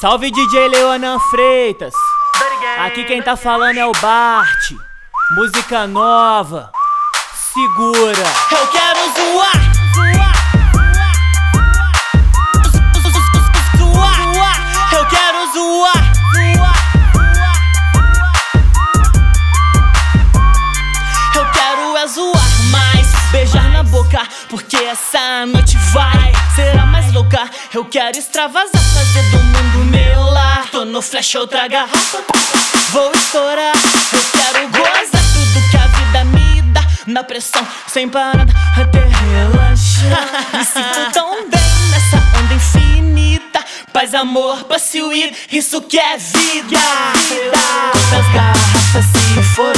Salve DJ Leonan Freitas. Aqui quem tá falando é o Bart. Música nova. Segura. Eu quero zoar. Zoar. Beijar na boca, porque essa noite vai ser a mais louca. Eu quero extravasar, fazer do mundo meu lar. Tô no flash, outra garrafa, vou estourar. Eu quero gozar tudo que a vida me dá, na pressão, sem parada, até relaxar. Me sinto tão bem nessa onda infinita. Paz, amor, passe o ir, isso que é vida. Quantas garrafas se foram?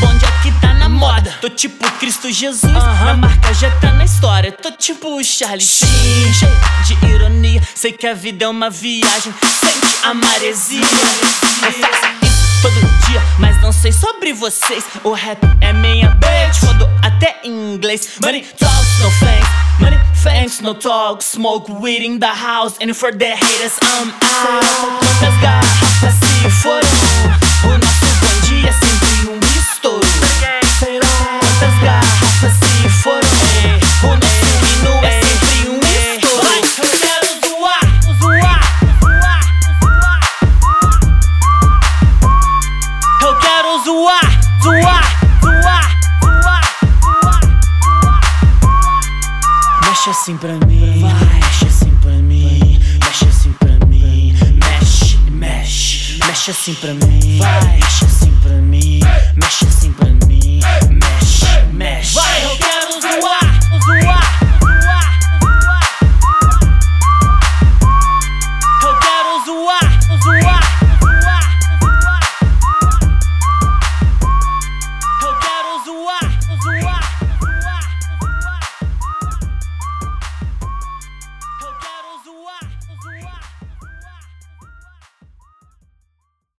Bonde aqui tá na moda. Tô tipo Cristo Jesus, minha marca já tá na história. Tô tipo o Charlie Sheen, cheio de ironia. Sei que a vida é uma viagem, sente a maresia. Eu faço isso todo dia, mas não sei sobre vocês. O rap é minha bitch, fodo até em inglês. Money talks, no thanks. Money thanks, no talk. Smoke weed in the house, and for the haters, I'm out. Quantas Mexe assim pra mim, mexe assim pra mim, mexe assim pra mim, mexe, mexe, mexe assim pra mim, mexe assim pra mim, mexe assim pra mim.